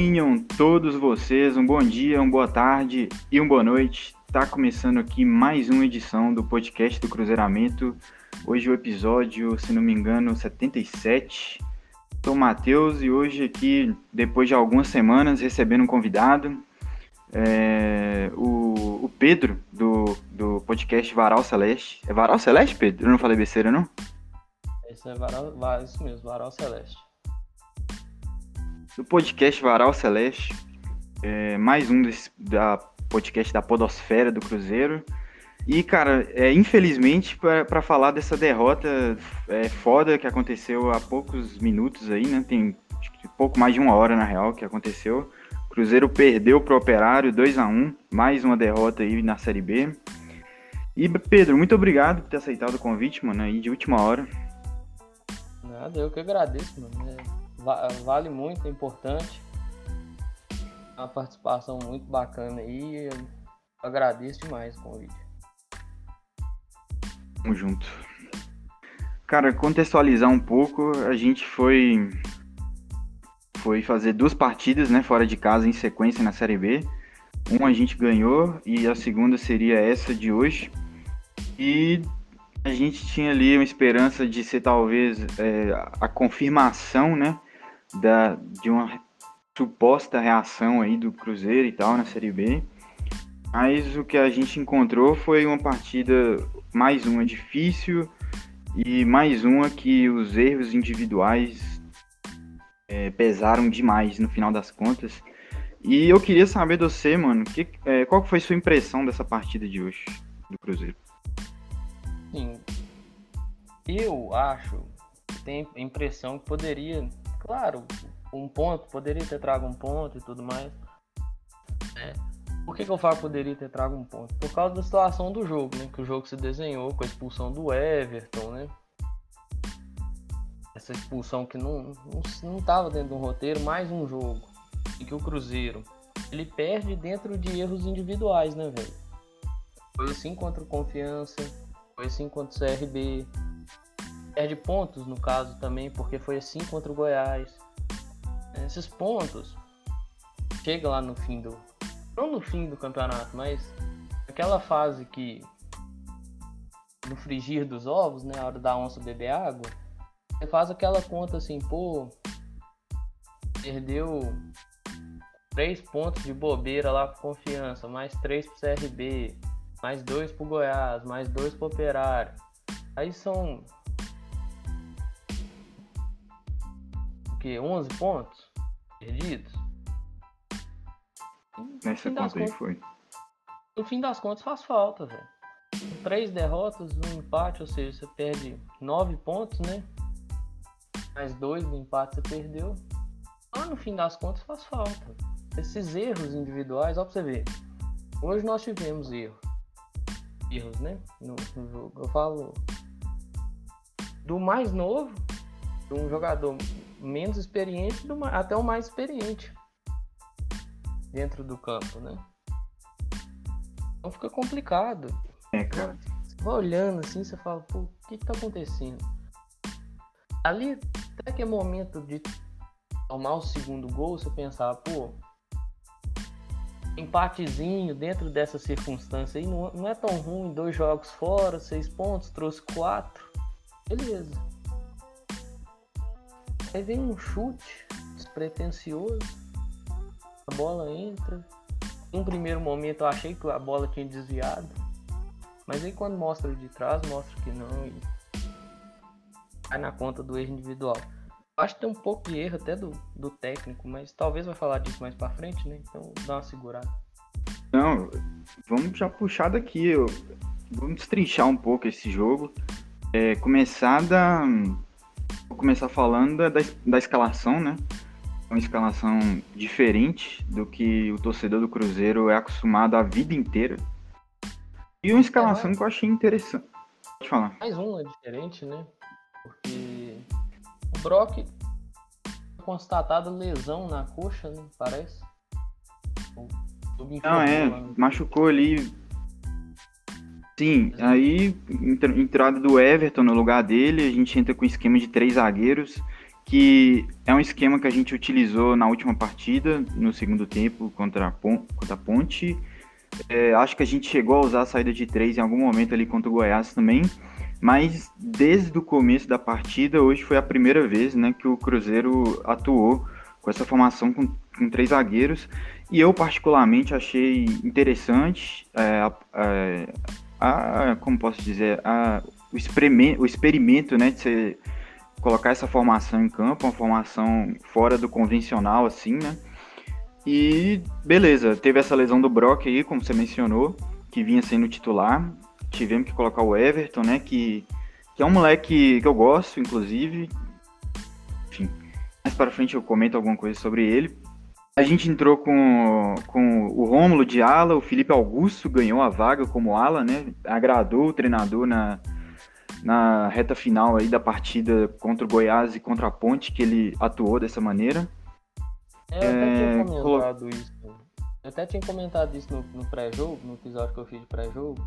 Tenham todos vocês um bom dia, uma boa tarde e uma boa noite. Tá começando aqui mais uma edição do podcast do Cruzeiramento. Hoje o episódio, se não me engano, 77. Sou o Matheus e hoje aqui, depois de algumas semanas, recebendo um convidado, é, o, o, Pedro, do, do podcast Varal Celeste. É Varal Celeste, Pedro? Eu não falei besteira, não? Isso é Varal, isso mesmo, Varal Celeste do podcast Varal Celeste, é, mais um desse, da podcast da Podosfera do Cruzeiro. E, cara, é, infelizmente, para falar dessa derrota é, foda que aconteceu há poucos minutos aí, né? Tem pouco mais de uma hora, na real, que aconteceu. O Cruzeiro perdeu pro Operário 2 a 1 mais uma derrota aí na Série B. E, Pedro, muito obrigado por ter aceitado o convite, mano, aí de última hora. Nada, eu que agradeço, mano. É vale muito, é importante. Uma participação muito bacana aí. Eu agradeço demais o convite. Tamo junto. Cara, contextualizar um pouco, a gente foi foi fazer duas partidas, né, fora de casa em sequência na Série B. Uma a gente ganhou e a segunda seria essa de hoje. E a gente tinha ali uma esperança de ser talvez é, a confirmação, né, da, de uma suposta reação aí do Cruzeiro e tal na Série B. Mas o que a gente encontrou foi uma partida, mais uma difícil e mais uma que os erros individuais é, pesaram demais no final das contas. E eu queria saber de você, mano, que, é, qual foi sua impressão dessa partida de hoje do Cruzeiro? Sim, eu acho, tenho a impressão que poderia Claro, um ponto, poderia ter trago um ponto e tudo mais. É. Por que, que eu falo poderia ter trago um ponto? Por causa da situação do jogo, né? Que o jogo se desenhou com a expulsão do Everton, né? Essa expulsão que não, não, não tava dentro do roteiro, mais um jogo. E que o Cruzeiro, ele perde dentro de erros individuais, né, velho? Foi assim contra o Confiança, foi assim contra o CRB, perde pontos no caso também, porque foi assim contra o Goiás. Esses pontos chega lá no fim do não no fim do campeonato, mas aquela fase que no frigir dos ovos, né, a hora da onça beber água, você faz aquela conta assim, pô, perdeu três pontos de bobeira lá com confiança, mais três pro CRB, mais dois pro Goiás, mais dois pro Operário. Aí são que 11 pontos perdidos. Nessa conta aí foi. No fim das contas faz falta, velho. Três derrotas, um empate, ou seja, você perde nove pontos, né? Mais dois do empate você perdeu. Lá no fim das contas faz falta. Esses erros individuais, ó pra você ver. Hoje nós tivemos erros. Erros, né? No, no jogo. Eu falo do mais novo, de um jogador menos experiente do, até o mais experiente dentro do campo, né? Então fica complicado. É, cara. Você vai olhando assim, você fala, pô, o que que tá acontecendo? Ali, até que é momento de tomar o segundo gol, você pensar, pô, empatezinho dentro dessa circunstância aí não, não é tão ruim, dois jogos fora, seis pontos, trouxe quatro. Beleza. Aí vem um chute despretensioso, a bola entra. Em primeiro momento eu achei que a bola tinha desviado, mas aí quando mostra de trás, mostra que não e cai na conta do erro individual. Acho que tem um pouco de erro até do, do técnico, mas talvez vai falar disso mais para frente, né? Então dá uma segurada. Não, vamos já puxar daqui. Vamos destrinchar um pouco esse jogo. É, começar da, Vou começar falando da, da escalação, né? Uma escalação diferente do que o torcedor do Cruzeiro é acostumado a vida inteira. E uma escalação é, que eu achei interessante. Pode falar. Mais uma diferente, né? Porque o Brock constatado lesão na coxa, né? Parece. Não, é, machucou ali Sim, aí entrada do Everton no lugar dele, a gente entra com o esquema de três zagueiros, que é um esquema que a gente utilizou na última partida, no segundo tempo, contra a, contra a Ponte. É, acho que a gente chegou a usar a saída de três em algum momento ali contra o Goiás também. Mas desde o começo da partida, hoje foi a primeira vez né, que o Cruzeiro atuou com essa formação com, com três zagueiros. E eu, particularmente, achei interessante é, é, a, como posso dizer, a, o, experimento, o experimento né, de você colocar essa formação em campo, uma formação fora do convencional, assim, né? E beleza, teve essa lesão do Brock aí, como você mencionou, que vinha sendo titular tivemos que colocar o Everton, né? Que, que é um moleque que eu gosto, inclusive. Enfim, mais para frente eu comento alguma coisa sobre ele. A gente entrou com, com o Rômulo de ala, o Felipe Augusto ganhou a vaga como ala, né? Agradou o treinador na, na reta final aí da partida contra o Goiás e contra a Ponte, que ele atuou dessa maneira. É, eu até tinha é, comentado isso. Eu até tinha comentado isso no, no pré-jogo, no episódio que eu fiz de pré-jogo.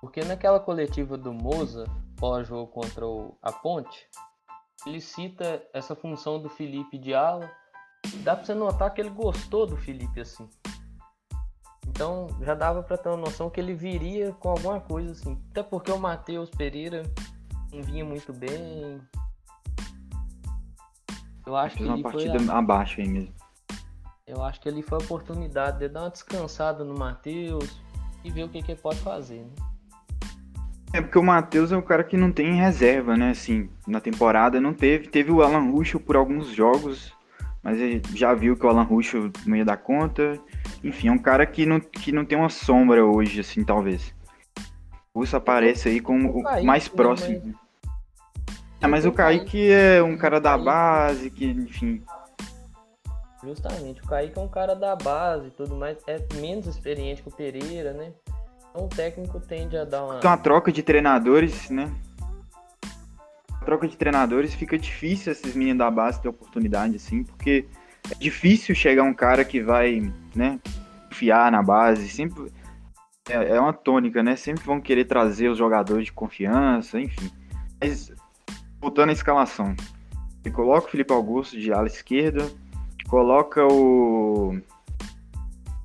Porque naquela coletiva do Moza, pós-jogo contra o, a Ponte, ele cita essa função do Felipe de ala. Dá pra você notar que ele gostou do Felipe assim. Então já dava para ter uma noção que ele viria com alguma coisa assim. Até porque o Matheus Pereira não vinha muito bem. Eu acho que uma partida foi a... abaixo aí mesmo. Eu acho que ele foi a oportunidade de dar uma descansada no Matheus e ver o que, que ele pode fazer. Né? É porque o Matheus é um cara que não tem reserva, né? Assim, na temporada não teve. Teve o Alan Ruschel por alguns jogos, mas ele já viu que o Alan Ruschel não ia dar conta. Enfim, é um cara que não, que não tem uma sombra hoje, assim, talvez. O Russo aparece aí como o mais próximo. Mas... É, mas o Kaique é um cara da base, que, enfim. Justamente, o Kaique é um cara da base e tudo mais. É menos experiente que o Pereira, né? Então o técnico tende a dar uma. Então a troca de treinadores, né? Troca de treinadores fica difícil esses meninos da base ter oportunidade, assim, porque é difícil chegar um cara que vai, né, confiar na base, sempre. É, é uma tônica, né? Sempre vão querer trazer os jogadores de confiança, enfim. Mas, voltando à escalação. Você coloca o Felipe Augusto de ala esquerda, coloca o.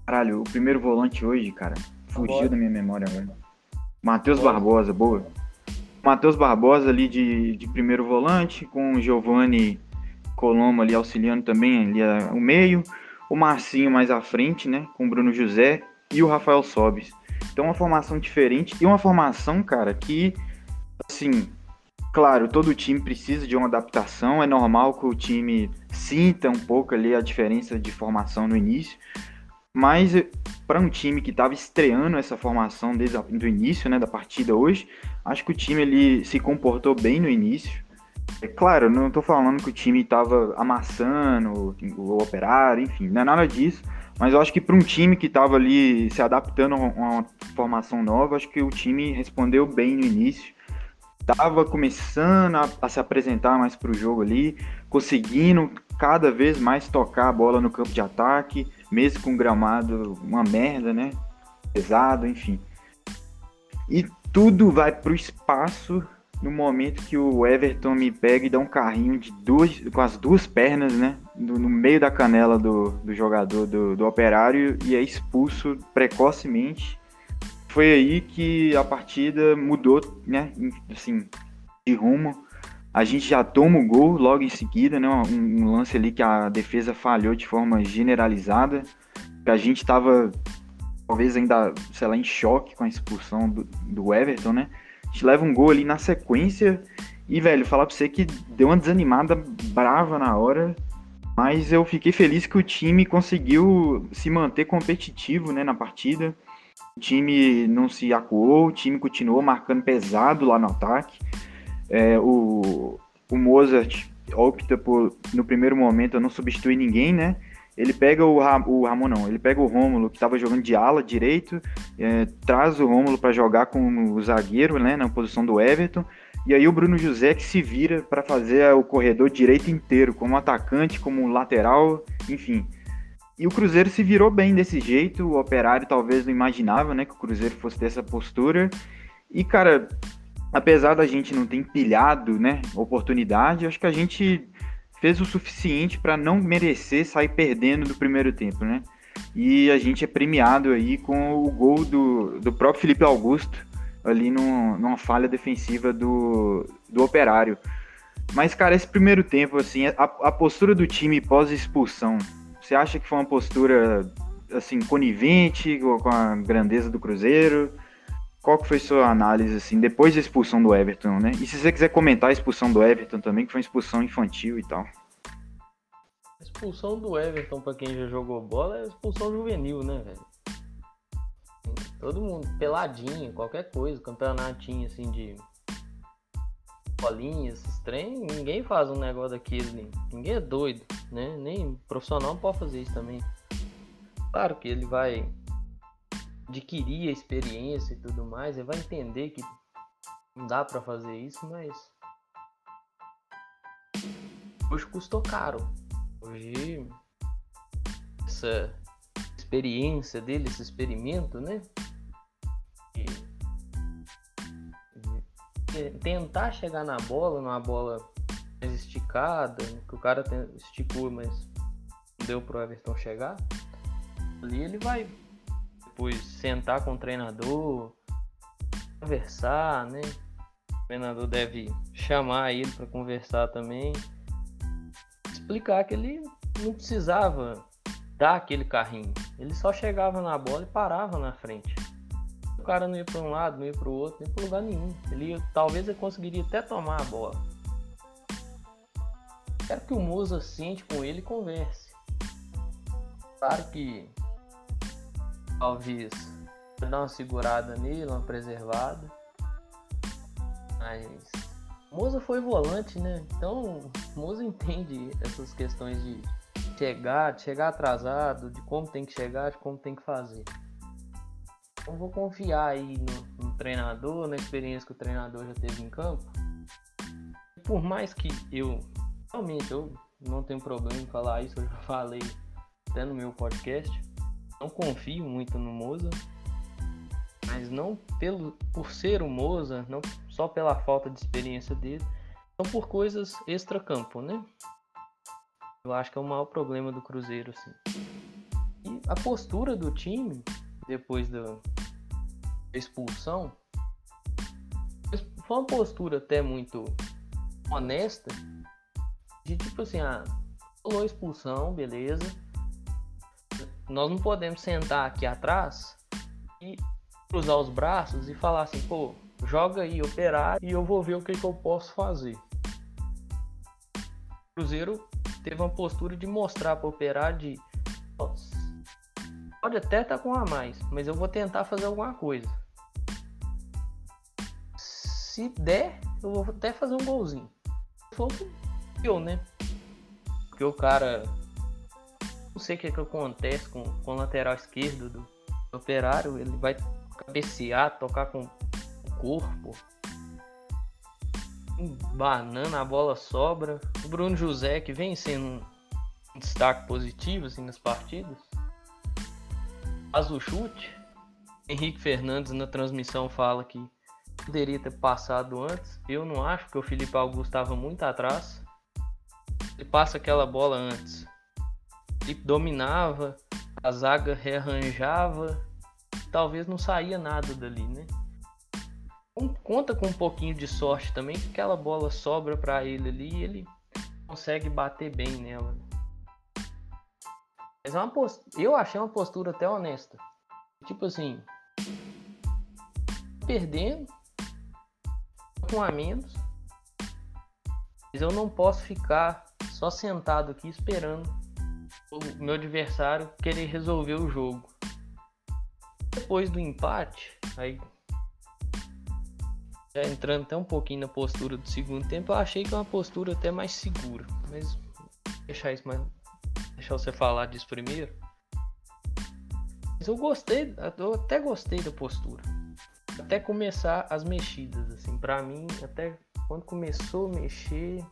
Caralho, o primeiro volante hoje, cara. Fugiu da minha memória agora. Matheus Barbosa, boa. Matheus Barbosa ali de, de primeiro volante, com o Giovanni Colombo ali auxiliando também ali o meio. O Marcinho mais à frente, né? Com o Bruno José e o Rafael Sobis. Então uma formação diferente e uma formação, cara, que assim, claro, todo time precisa de uma adaptação, é normal que o time sinta um pouco ali a diferença de formação no início, mas para um time que estava estreando essa formação desde o início né, da partida hoje, acho que o time ele se comportou bem no início. É claro, não estou falando que o time estava amassando o, operário, enfim, não é nada disso. Mas eu acho que para um time que estava ali se adaptando a uma formação nova, acho que o time respondeu bem no início. Estava começando a, a, se apresentar mais para o jogo ali, conseguindo cada vez mais tocar a bola no campo de ataque, mesmo com gramado uma merda, né? Pesado, enfim. E tudo vai pro espaço no momento que o Everton me pega e dá um carrinho de duas, com as duas pernas, né? No, meio da canela do, do jogador do, do operário e é expulso precocemente. Foi aí que a partida mudou, né? Assim, de rumo. A gente já toma o gol logo em seguida, né? Um, um lance ali que a defesa falhou de forma generalizada. A gente estava talvez ainda, sei lá, em choque com a expulsão do, do Everton, né? A gente leva um gol ali na sequência e, velho, falar pra você que deu uma desanimada brava na hora, mas eu fiquei feliz que o time conseguiu se manter competitivo, né, na partida. O time não se acuou, o time continuou marcando pesado lá no ataque. É, o, o Mozart opta por, no primeiro momento, não substituir ninguém, né? Ele pega o, o Ramon, não, ele pega o Rômulo, que estava jogando de ala direito, é, traz o Rômulo para jogar com o zagueiro, né, na posição do Everton, e aí o Bruno José que se vira para fazer o corredor direito inteiro, como atacante, como lateral, enfim. E o Cruzeiro se virou bem desse jeito, o Operário talvez não imaginava, né, que o Cruzeiro fosse ter essa postura. E, cara, apesar da gente não ter empilhado, né, oportunidade, acho que a gente fez o suficiente para não merecer sair perdendo do primeiro tempo, né? E a gente é premiado aí com o gol do, do próprio Felipe Augusto, ali num, numa falha defensiva do, do Operário. Mas, cara, esse primeiro tempo, assim, a, a postura do time pós-expulsão, você acha que foi uma postura, assim, conivente com a grandeza do Cruzeiro? Qual que foi sua análise, assim, depois da expulsão do Everton, né? E se você quiser comentar a expulsão do Everton também, que foi uma expulsão infantil e tal. A expulsão do Everton, para quem já jogou bola, é expulsão juvenil, né, velho? Todo mundo peladinho, qualquer coisa, campeonatinho assim de bolinhas, esses trem, ninguém faz um negócio daquele, ninguém é doido, né? Nem profissional pode fazer isso também. Claro que ele vai adquirir a experiência e tudo mais, ele vai entender que não dá para fazer isso, mas hoje custou caro. Hoje essa experiência dele, esse experimento, né? tentar chegar na bola, numa bola mais esticada, que o cara esticou, mas não deu pro Everton chegar, ali ele vai depois sentar com o treinador, conversar, né? O treinador deve chamar ele para conversar também, explicar que ele não precisava dar aquele carrinho, ele só chegava na bola e parava na frente o cara não ia para um lado, não ia para o outro, nem para lugar nenhum. Ele ia, talvez ele conseguiria até tomar a bola. Quero que o Musa sente com ele e converse. Claro que talvez dar uma segurada nele, uma preservada. Mas Moza foi volante, né? Então Moza entende essas questões de chegar, de chegar atrasado, de como tem que chegar, de como tem que fazer. Então vou confiar aí no, no, treinador, na experiência que o treinador já teve em campo. Por mais que eu realmente eu não tenho problema em falar isso, eu já falei até no meu podcast. Não confio muito no Moza, mas não pelo por ser o Moza, não só pela falta de experiência dele, são por coisas extra-campo, né? Eu acho que é o maior problema do Cruzeiro, assim. E a postura do time depois da expulsão foi uma postura até muito honesta de tipo assim, ah, rolou expulsão, beleza. Nós não podemos sentar aqui atrás e cruzar os braços e falar assim, pô, joga aí, operar e eu vou ver o que, que eu posso fazer. O Cruzeiro teve uma postura de mostrar para operar de pode até estar tá com a mais, mas eu vou tentar fazer alguma coisa. Se der, eu vou até fazer um golzinho. Se for eu, né? Porque o cara. Não sei o que, é que acontece com, com o lateral esquerdo do, do operário. Ele vai cabecear, tocar com o corpo. Banana, a bola sobra. O Bruno José, que vem sendo um, destaque positivo assim, nas partidas faz o chute. Henrique Fernandes na transmissão fala que poderia ter passado antes. Eu não acho, porque o Felipe Augusto estava muito atrás. Ele passa aquela bola antes. Ele dominava, a zaga rearranjava. Talvez não saía nada dali, né? Conta com um pouquinho de sorte também, que aquela bola sobra para ele ali e ele consegue bater bem nela. Mas é uma post... eu achei uma postura até honesta. Tipo assim, perdendo com a menos, mas eu não posso ficar só sentado aqui esperando o meu adversário querer resolver o jogo. Depois do empate, aí já entrando até um pouquinho na postura do segundo tempo, eu achei que é uma postura até mais segura, mas deixar isso mais deixar você falar disso primeiro. Mas eu gostei, eu até gostei da postura. Até começar as mexidas, assim, para mim, até quando começou a mexer,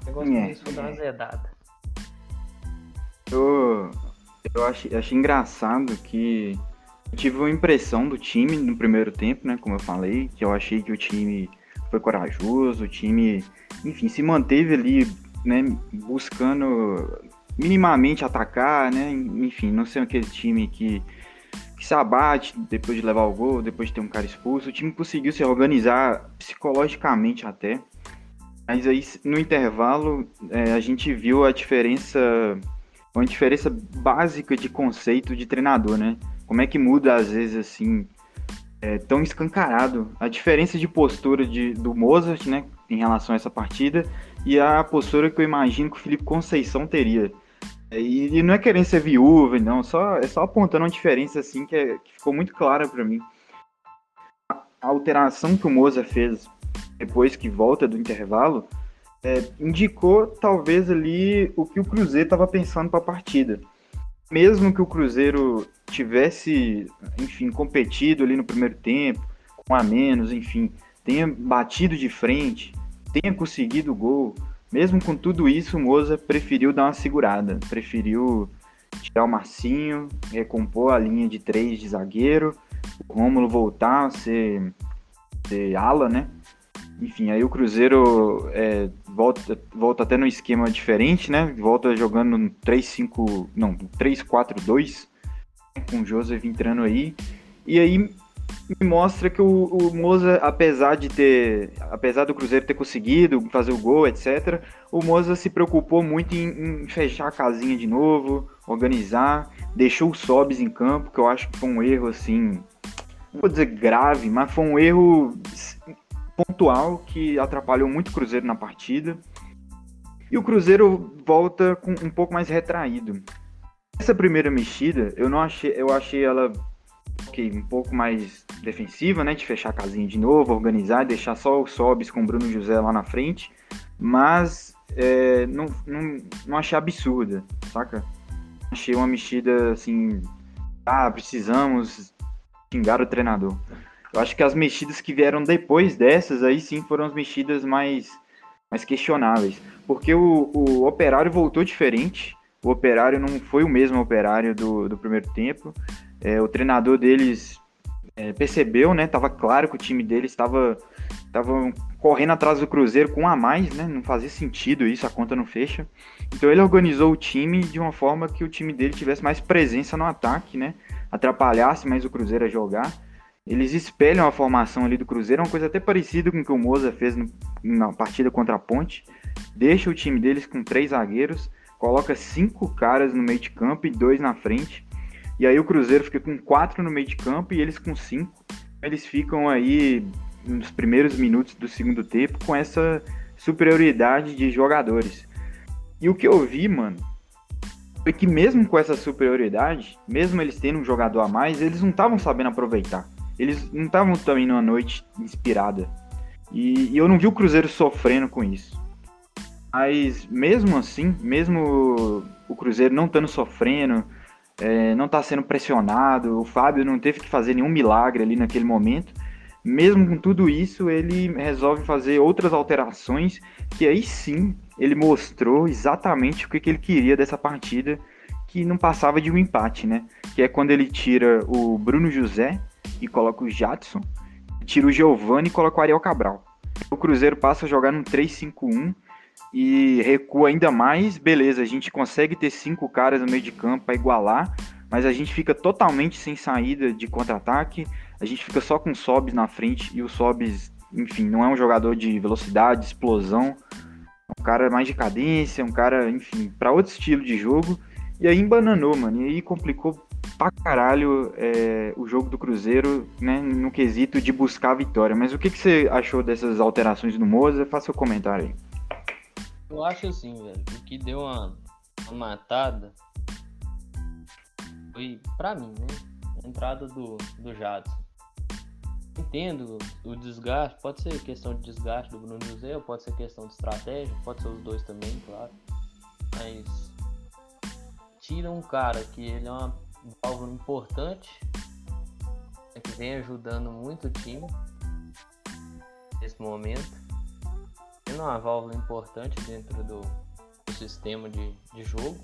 o negócio é, começou a dar uma zedada. Eu, eu achei, achei engraçado que eu tive uma impressão do time no primeiro tempo, né? Como eu falei, que eu achei que o time foi corajoso, o time enfim, se manteve ali, né, buscando minimamente atacar, né? Enfim, não ser aquele time que, que se abate depois de levar o gol, depois de ter um cara expulso. O time conseguiu se organizar psicologicamente até. Mas aí no intervalo é, a gente viu a diferença, uma diferença básica de conceito de treinador, né? Como é que muda às vezes assim, é, tão escancarado a diferença de postura de, do Mozart, né, em relação a essa partida e a postura que eu imagino que o Felipe Conceição teria. É, e, e, não é querendo ser viúva, não, só, é só apontando uma diferença assim que, é, que ficou muito clara para mim. A, a, alteração que o Moza fez depois que volta do intervalo é, indicou talvez ali o que o Cruzeiro estava pensando para a partida. Mesmo que o Cruzeiro tivesse, enfim, competido ali no primeiro tempo, com a menos, enfim, tenha batido de frente, tenha conseguido o gol, mesmo com tudo isso, o Moza preferiu dar uma segurada, preferiu tirar o Marcinho, recompor a linha de três de zagueiro, o Rômulo voltar a ser, ser ala, né? Enfim, aí o Cruzeiro é, volta, volta até no esquema diferente, né? Volta jogando no 3-5, não, 3-4-2, com o Joseph entrando aí. E aí me mostra que o, o Moza, apesar de ter, apesar do Cruzeiro ter conseguido fazer o gol, etc, o Moza se preocupou muito em, em fechar a casinha de novo, organizar, deixou o Sobs em campo, que eu acho que foi um erro assim, não vou dizer grave, mas foi um erro pontual que atrapalhou muito o Cruzeiro na partida. E o Cruzeiro volta com um pouco mais retraído. Essa primeira mexida, eu não achei, eu achei ela okay, um pouco mais defensiva, né? De fechar a casinha de novo, organizar, deixar só o Sobis com o Bruno José lá na frente. Mas é, não, não, não achei absurda, saca? Achei uma mexida assim. Ah, precisamos xingar o treinador. Eu acho que as mexidas que vieram depois dessas aí sim foram as mexidas mais, mais questionáveis. Porque o, o operário voltou diferente. O operário não foi o mesmo operário do, do primeiro tempo. É, o treinador deles é, percebeu, né? Tava claro que o time deles estava tava correndo atrás do Cruzeiro com um a mais, né? Não fazia sentido isso, a conta não fecha. Então ele organizou o time de uma forma que o time dele tivesse mais presença no ataque, né? Atrapalhasse mais o Cruzeiro a jogar. Eles espelham a formação ali do Cruzeiro, uma coisa até parecida com o que o Moza fez no, na partida contra a Ponte. Deixa o time deles com três zagueiros, coloca cinco caras no meio de campo e dois na frente. E aí o Cruzeiro fica com quatro no meio de campo e eles com cinco. Eles ficam aí nos primeiros minutos do segundo tempo com essa superioridade de jogadores. E o que eu vi, mano, foi que mesmo com essa superioridade, mesmo eles tendo um jogador a mais, eles não estavam sabendo aproveitar. Eles não estavam também numa noite inspirada. E, e, eu não vi o Cruzeiro sofrendo com isso. Mas mesmo assim, mesmo o Cruzeiro não estando sofrendo, é, não está sendo pressionado, o Fábio não teve que fazer nenhum milagre ali naquele momento. Mesmo com tudo isso, ele resolve fazer outras alterações que aí sim ele mostrou exatamente o que, que ele queria dessa partida, que não passava de um empate, né? Que é quando ele tira o Bruno José e coloca o Jadson, tira o Giovani e coloca o Ariel Cabral. O Cruzeiro passa a jogar no 3-5-1 e recua ainda mais, beleza, a gente consegue ter cinco caras no meio de campo para igualar, mas a gente fica totalmente sem saída de contra-ataque, a gente fica só com o Sobs na frente e o Sobs, enfim, não é um jogador de velocidade, explosão, é um cara mais de cadência, um cara, enfim, para outro estilo de jogo, e aí embananou, mano, e aí complicou pra caralho é, o jogo do Cruzeiro, né, no quesito de buscar a vitória. Mas o que, que você achou dessas alterações no Moza? Faça seu comentário aí. Eu acho assim, velho, o que deu uma, uma matada foi, pra mim, né? A entrada do, do Jadson. Entendo o desgaste, pode ser questão de desgaste do Bruno José, pode ser questão de estratégia, pode ser os dois também, claro. Mas tira um cara que ele é uma válvula importante, né, que vem ajudando muito o time nesse momento sendo uma válvula importante dentro do, do sistema de, de jogo.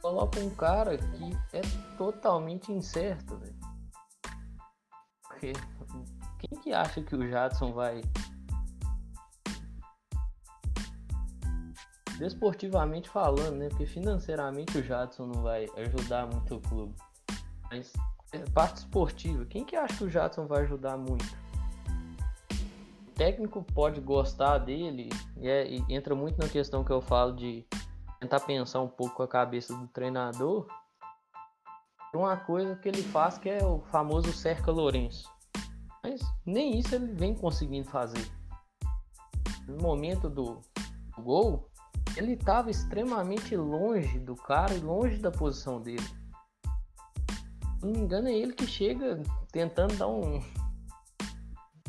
Coloca um cara que é totalmente incerto, velho. Porque quem que acha que o Jadson vai desportivamente falando, né? Porque financeiramente o Jadson não vai ajudar muito o clube. Mas é, parte esportiva, quem que acha que o Jadson vai ajudar muito? O técnico pode gostar dele e, é, e entra muito na questão que eu falo de tentar pensar um pouco com a cabeça do treinador. Uma coisa que ele faz que é o famoso cerca Lourenço. Mas nem isso ele vem conseguindo fazer. No momento do, do gol, ele estava extremamente longe do cara e longe da posição dele. Se não me engano, é ele que chega tentando dar um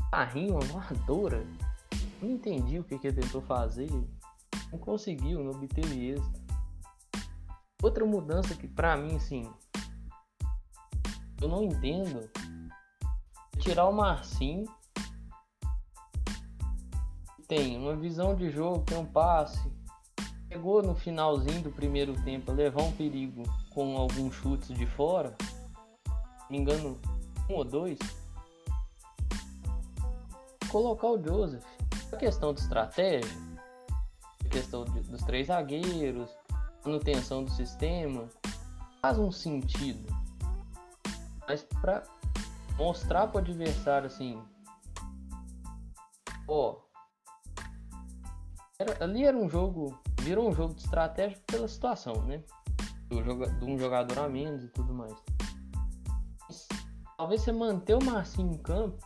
carrinho, uma voadora. Não entendi o que, que ele tentou fazer. Não conseguiu, não obteve êxito. Outra mudança que pra mim, assim, eu não entendo é tirar o Marcinho tem uma visão de jogo, tem um passe. Chegou no finalzinho do primeiro tempo a levar um perigo com alguns chutes de fora. Me engano, um ou dois. Colocar o Joseph. A questão de estratégia, a questão de, dos três zagueiros, manutenção do sistema, faz um sentido. Mas para mostrar para o adversário assim, ó, era, ali era um jogo, virou um jogo de estratégia pela situação, né? Do, de um jogador a menos e tudo mais. Mas, talvez você manter o Marcinho em campo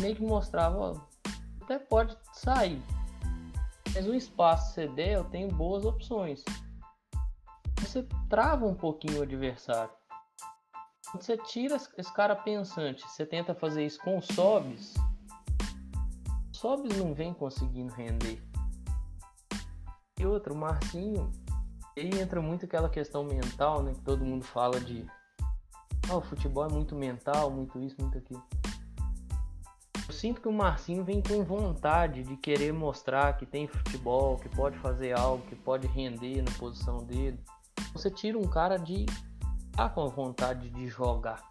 meio que mostrava, ó, até pode sair. Mas o espaço que você der, eu tenho boas opções. Você trava um pouquinho o adversário. Quando você tira esse cara pensante, você tenta fazer isso com sobes, Sobs não vem conseguindo render. E outro, o Marcinho, ele entra muito aquela questão mental, né? Que todo mundo fala de. Ah, o futebol é muito mental, muito isso, muito aquilo. Eu sinto que o Marcinho vem com vontade de querer mostrar que tem futebol, que pode fazer algo, que pode render na posição dele. Você tira um cara de. tá com vontade de jogar.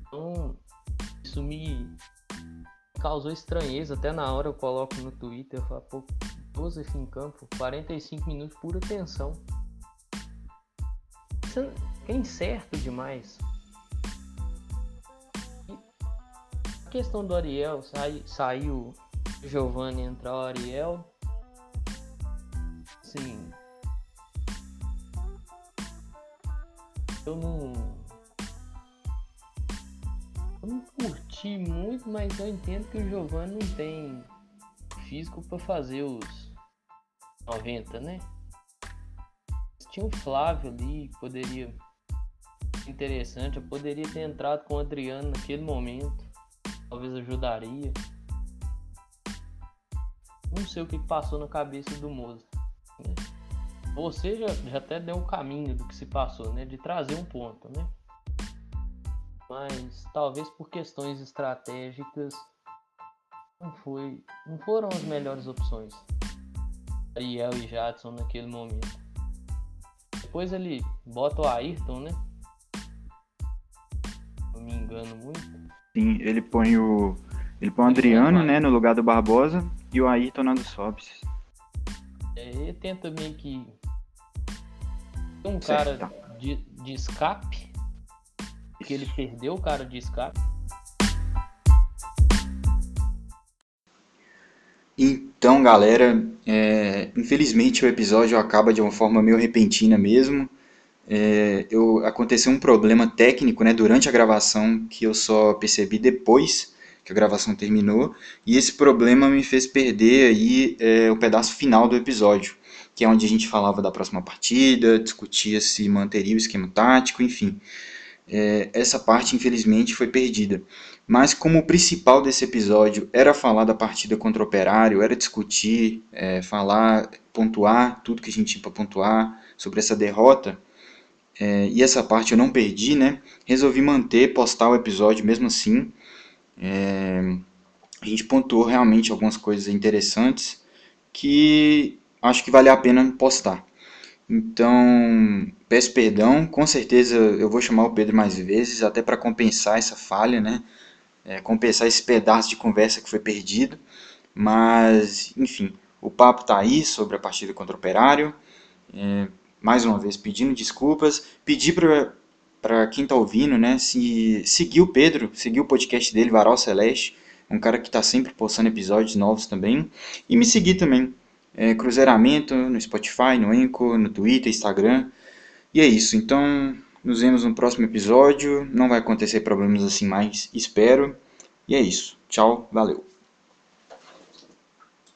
Então, isso me causou estranheza. Até na hora eu coloco no Twitter, eu falo, pô, Joseph em campo, 45 minutos, pura tensão. Isso é incerto demais. E a questão do Ariel, sai, saiu Giovanni entrar o Ariel. Sim. Eu não eu não curti muito, mas eu entendo que o Giovanni não tem físico para fazer os 90, né? Tinha o Flávio ali, poderia interessante, eu poderia ter entrado com o Adriano naquele momento, talvez ajudaria. Não sei o que passou na cabeça do Moza. Né? Você já, já até deu um caminho do que se passou, né? De trazer um ponto, né? mas talvez por questões estratégicas não foi, não foram as melhores opções. Ariel e Jadson naquele momento. Depois ele bota o Ayrton, né? Não me engano muito. Sim, ele põe o ele põe o Adriano, né, no lugar do Barbosa e o Ayrton na do Sobs. É, ele tenta meio que um certo. cara de, de escape que ele perdeu o cara de escape. Galera, é, infelizmente o episódio acaba de uma forma meio repentina mesmo. É, eu, aconteceu um problema técnico né, durante a gravação que eu só percebi depois que a gravação terminou. E esse problema me fez perder aí é, o pedaço final do episódio, que é onde a gente falava da próxima partida, discutia se manteria o esquema tático, enfim é, essa parte infelizmente foi perdida. Mas como o principal desse episódio era falar da partida contra o Operário, era discutir, é, falar, pontuar tudo que a gente tinha para pontuar sobre essa derrota, é, e essa parte eu não perdi, né? Resolvi manter, postar o episódio mesmo assim. É, a gente pontuou realmente algumas coisas interessantes que acho que vale a pena postar. Então, peço perdão, com certeza eu vou chamar o Pedro mais vezes, até para compensar essa falha, né? É, compensar esse pedaço de conversa que foi perdido. Mas, enfim, O papo tá aí sobre a partida contra o Operário. É, mais uma vez, pedindo desculpas. Pedir para quem tá ouvindo, né, se seguir o Pedro, seguir o podcast dele, Varal Celeste. Um cara que está sempre postando episódios novos também. E me seguir também. É, Cruzeiramento no Spotify, no Enco, no Twitter, Instagram. E é isso. Então, nos vemos no próximo episódio. Não vai acontecer problemas assim mais, espero. E é isso. Tchau, valeu.